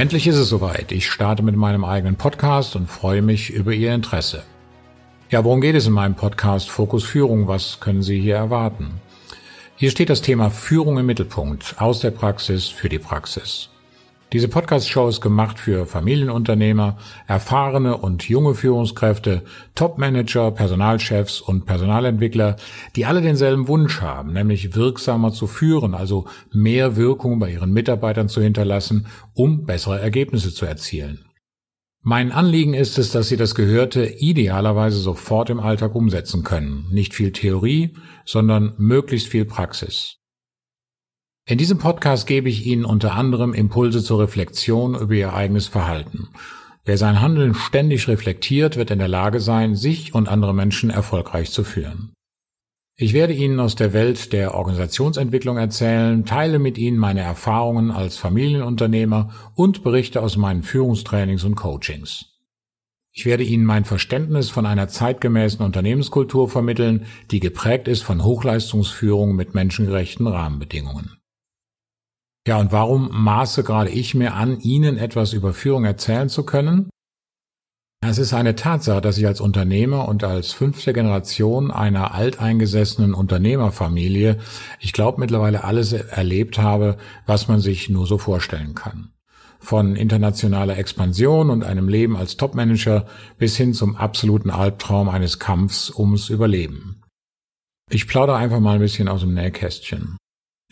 Endlich ist es soweit. Ich starte mit meinem eigenen Podcast und freue mich über Ihr Interesse. Ja, worum geht es in meinem Podcast Fokus Führung? Was können Sie hier erwarten? Hier steht das Thema Führung im Mittelpunkt, aus der Praxis für die Praxis. Diese Podcast-Show ist gemacht für Familienunternehmer, erfahrene und junge Führungskräfte, Top-Manager, Personalchefs und Personalentwickler, die alle denselben Wunsch haben, nämlich wirksamer zu führen, also mehr Wirkung bei ihren Mitarbeitern zu hinterlassen, um bessere Ergebnisse zu erzielen. Mein Anliegen ist es, dass Sie das Gehörte idealerweise sofort im Alltag umsetzen können. Nicht viel Theorie, sondern möglichst viel Praxis. In diesem Podcast gebe ich Ihnen unter anderem Impulse zur Reflexion über Ihr eigenes Verhalten. Wer sein Handeln ständig reflektiert, wird in der Lage sein, sich und andere Menschen erfolgreich zu führen. Ich werde Ihnen aus der Welt der Organisationsentwicklung erzählen, teile mit Ihnen meine Erfahrungen als Familienunternehmer und berichte aus meinen Führungstrainings und Coachings. Ich werde Ihnen mein Verständnis von einer zeitgemäßen Unternehmenskultur vermitteln, die geprägt ist von Hochleistungsführung mit menschengerechten Rahmenbedingungen. Ja, und warum maße gerade ich mir an, Ihnen etwas über Führung erzählen zu können? Es ist eine Tatsache, dass ich als Unternehmer und als fünfte Generation einer alteingesessenen Unternehmerfamilie, ich glaube mittlerweile alles erlebt habe, was man sich nur so vorstellen kann. Von internationaler Expansion und einem Leben als Topmanager bis hin zum absoluten Albtraum eines Kampfs ums Überleben. Ich plaudere einfach mal ein bisschen aus dem Nähkästchen.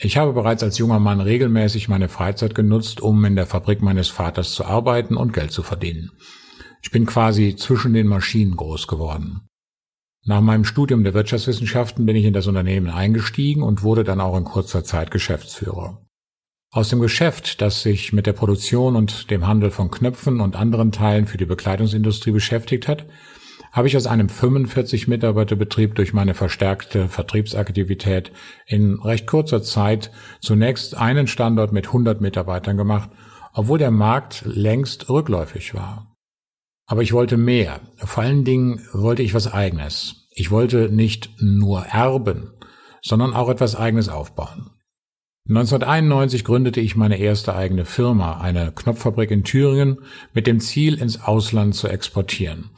Ich habe bereits als junger Mann regelmäßig meine Freizeit genutzt, um in der Fabrik meines Vaters zu arbeiten und Geld zu verdienen. Ich bin quasi zwischen den Maschinen groß geworden. Nach meinem Studium der Wirtschaftswissenschaften bin ich in das Unternehmen eingestiegen und wurde dann auch in kurzer Zeit Geschäftsführer. Aus dem Geschäft, das sich mit der Produktion und dem Handel von Knöpfen und anderen Teilen für die Bekleidungsindustrie beschäftigt hat, habe ich aus einem 45 Mitarbeiterbetrieb durch meine verstärkte Vertriebsaktivität in recht kurzer Zeit zunächst einen Standort mit 100 Mitarbeitern gemacht, obwohl der Markt längst rückläufig war. Aber ich wollte mehr. Vor allen Dingen wollte ich was eigenes. Ich wollte nicht nur erben, sondern auch etwas eigenes aufbauen. 1991 gründete ich meine erste eigene Firma, eine Knopffabrik in Thüringen, mit dem Ziel, ins Ausland zu exportieren.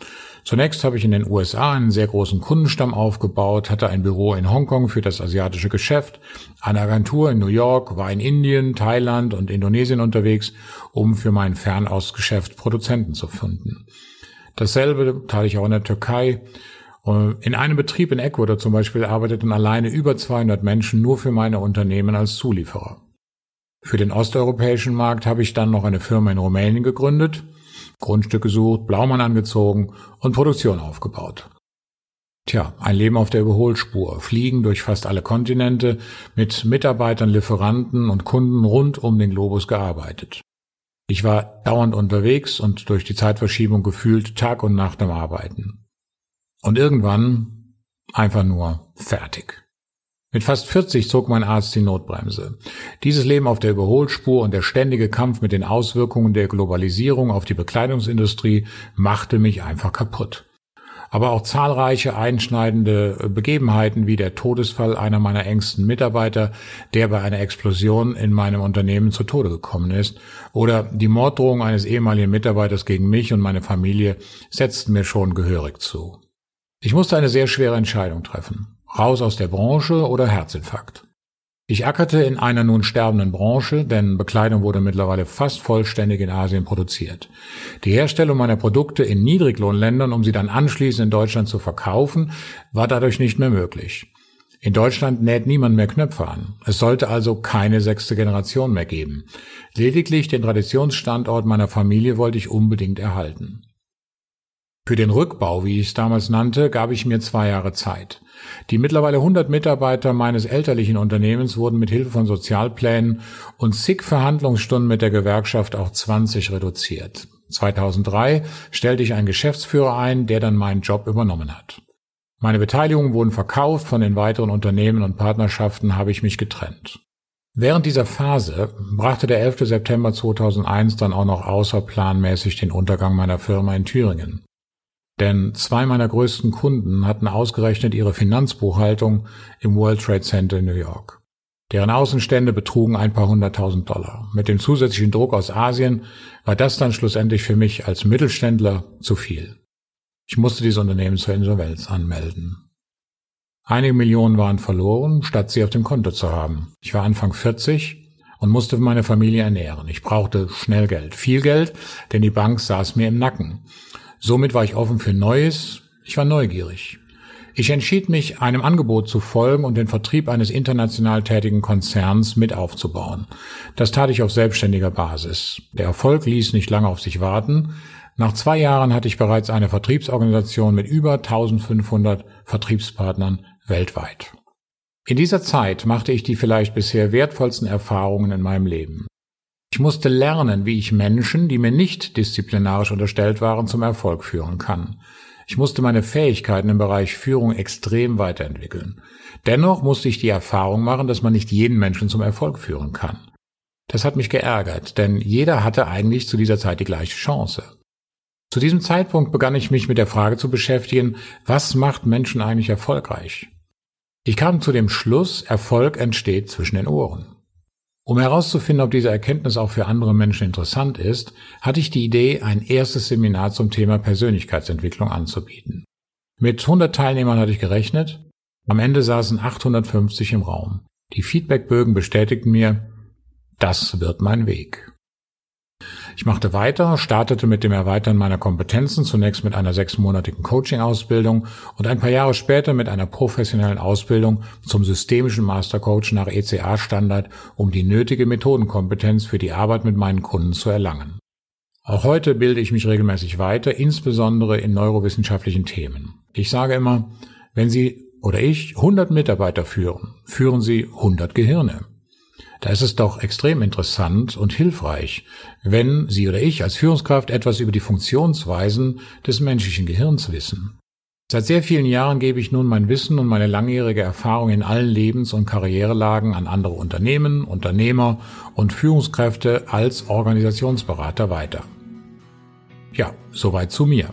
Zunächst habe ich in den USA einen sehr großen Kundenstamm aufgebaut, hatte ein Büro in Hongkong für das asiatische Geschäft, eine Agentur in New York, war in Indien, Thailand und Indonesien unterwegs, um für mein Fernostgeschäft Produzenten zu finden. Dasselbe tat ich auch in der Türkei. In einem Betrieb in Ecuador zum Beispiel arbeiteten alleine über 200 Menschen nur für meine Unternehmen als Zulieferer. Für den osteuropäischen Markt habe ich dann noch eine Firma in Rumänien gegründet, Grundstück gesucht, Blaumann angezogen und Produktion aufgebaut. Tja, ein Leben auf der Überholspur, fliegen durch fast alle Kontinente, mit Mitarbeitern, Lieferanten und Kunden rund um den Globus gearbeitet. Ich war dauernd unterwegs und durch die Zeitverschiebung gefühlt Tag und Nacht am Arbeiten. Und irgendwann einfach nur fertig. Mit fast 40 zog mein Arzt die Notbremse. Dieses Leben auf der Überholspur und der ständige Kampf mit den Auswirkungen der Globalisierung auf die Bekleidungsindustrie machte mich einfach kaputt. Aber auch zahlreiche einschneidende Begebenheiten wie der Todesfall einer meiner engsten Mitarbeiter, der bei einer Explosion in meinem Unternehmen zu Tode gekommen ist, oder die Morddrohung eines ehemaligen Mitarbeiters gegen mich und meine Familie setzten mir schon gehörig zu. Ich musste eine sehr schwere Entscheidung treffen. Raus aus der Branche oder Herzinfarkt. Ich ackerte in einer nun sterbenden Branche, denn Bekleidung wurde mittlerweile fast vollständig in Asien produziert. Die Herstellung meiner Produkte in Niedriglohnländern, um sie dann anschließend in Deutschland zu verkaufen, war dadurch nicht mehr möglich. In Deutschland näht niemand mehr Knöpfe an. Es sollte also keine sechste Generation mehr geben. Lediglich den Traditionsstandort meiner Familie wollte ich unbedingt erhalten. Für den Rückbau, wie ich es damals nannte, gab ich mir zwei Jahre Zeit. Die mittlerweile 100 Mitarbeiter meines elterlichen Unternehmens wurden mit Hilfe von Sozialplänen und zig Verhandlungsstunden mit der Gewerkschaft auf 20 reduziert. 2003 stellte ich einen Geschäftsführer ein, der dann meinen Job übernommen hat. Meine Beteiligungen wurden verkauft, von den weiteren Unternehmen und Partnerschaften habe ich mich getrennt. Während dieser Phase brachte der 11. September 2001 dann auch noch außerplanmäßig den Untergang meiner Firma in Thüringen. Denn zwei meiner größten Kunden hatten ausgerechnet ihre Finanzbuchhaltung im World Trade Center in New York. Deren Außenstände betrugen ein paar hunderttausend Dollar. Mit dem zusätzlichen Druck aus Asien war das dann schlussendlich für mich als Mittelständler zu viel. Ich musste dieses Unternehmen zur Insolvenz anmelden. Einige Millionen waren verloren, statt sie auf dem Konto zu haben. Ich war Anfang 40 und musste meine Familie ernähren. Ich brauchte schnell Geld, viel Geld, denn die Bank saß mir im Nacken. Somit war ich offen für Neues, ich war neugierig. Ich entschied mich, einem Angebot zu folgen und den Vertrieb eines international tätigen Konzerns mit aufzubauen. Das tat ich auf selbstständiger Basis. Der Erfolg ließ nicht lange auf sich warten. Nach zwei Jahren hatte ich bereits eine Vertriebsorganisation mit über 1500 Vertriebspartnern weltweit. In dieser Zeit machte ich die vielleicht bisher wertvollsten Erfahrungen in meinem Leben. Ich musste lernen, wie ich Menschen, die mir nicht disziplinarisch unterstellt waren, zum Erfolg führen kann. Ich musste meine Fähigkeiten im Bereich Führung extrem weiterentwickeln. Dennoch musste ich die Erfahrung machen, dass man nicht jeden Menschen zum Erfolg führen kann. Das hat mich geärgert, denn jeder hatte eigentlich zu dieser Zeit die gleiche Chance. Zu diesem Zeitpunkt begann ich mich mit der Frage zu beschäftigen, was macht Menschen eigentlich erfolgreich? Ich kam zu dem Schluss, Erfolg entsteht zwischen den Ohren. Um herauszufinden, ob diese Erkenntnis auch für andere Menschen interessant ist, hatte ich die Idee, ein erstes Seminar zum Thema Persönlichkeitsentwicklung anzubieten. Mit 100 Teilnehmern hatte ich gerechnet. Am Ende saßen 850 im Raum. Die Feedbackbögen bestätigten mir, das wird mein Weg. Ich machte weiter, startete mit dem Erweitern meiner Kompetenzen, zunächst mit einer sechsmonatigen Coaching-Ausbildung und ein paar Jahre später mit einer professionellen Ausbildung zum systemischen Mastercoach nach ECA-Standard, um die nötige Methodenkompetenz für die Arbeit mit meinen Kunden zu erlangen. Auch heute bilde ich mich regelmäßig weiter, insbesondere in neurowissenschaftlichen Themen. Ich sage immer, wenn Sie oder ich 100 Mitarbeiter führen, führen Sie 100 Gehirne. Da ist es doch extrem interessant und hilfreich, wenn Sie oder ich als Führungskraft etwas über die Funktionsweisen des menschlichen Gehirns wissen. Seit sehr vielen Jahren gebe ich nun mein Wissen und meine langjährige Erfahrung in allen Lebens- und Karrierelagen an andere Unternehmen, Unternehmer und Führungskräfte als Organisationsberater weiter. Ja, soweit zu mir.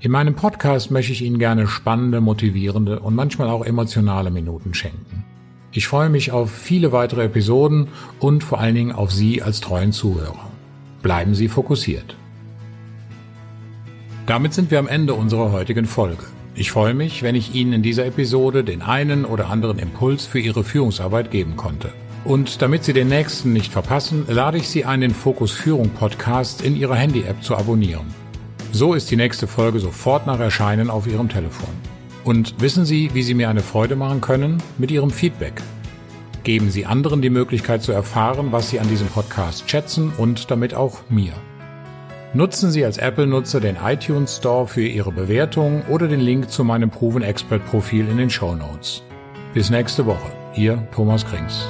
In meinem Podcast möchte ich Ihnen gerne spannende, motivierende und manchmal auch emotionale Minuten schenken. Ich freue mich auf viele weitere Episoden und vor allen Dingen auf Sie als treuen Zuhörer. Bleiben Sie fokussiert. Damit sind wir am Ende unserer heutigen Folge. Ich freue mich, wenn ich Ihnen in dieser Episode den einen oder anderen Impuls für Ihre Führungsarbeit geben konnte. Und damit Sie den nächsten nicht verpassen, lade ich Sie ein, den Fokus Führung Podcast in Ihrer Handy-App zu abonnieren. So ist die nächste Folge sofort nach Erscheinen auf Ihrem Telefon. Und wissen Sie, wie Sie mir eine Freude machen können? Mit Ihrem Feedback. Geben Sie anderen die Möglichkeit zu erfahren, was Sie an diesem Podcast schätzen und damit auch mir. Nutzen Sie als Apple-Nutzer den iTunes Store für Ihre Bewertung oder den Link zu meinem Proven Expert Profil in den Show Notes. Bis nächste Woche. Ihr Thomas Krings.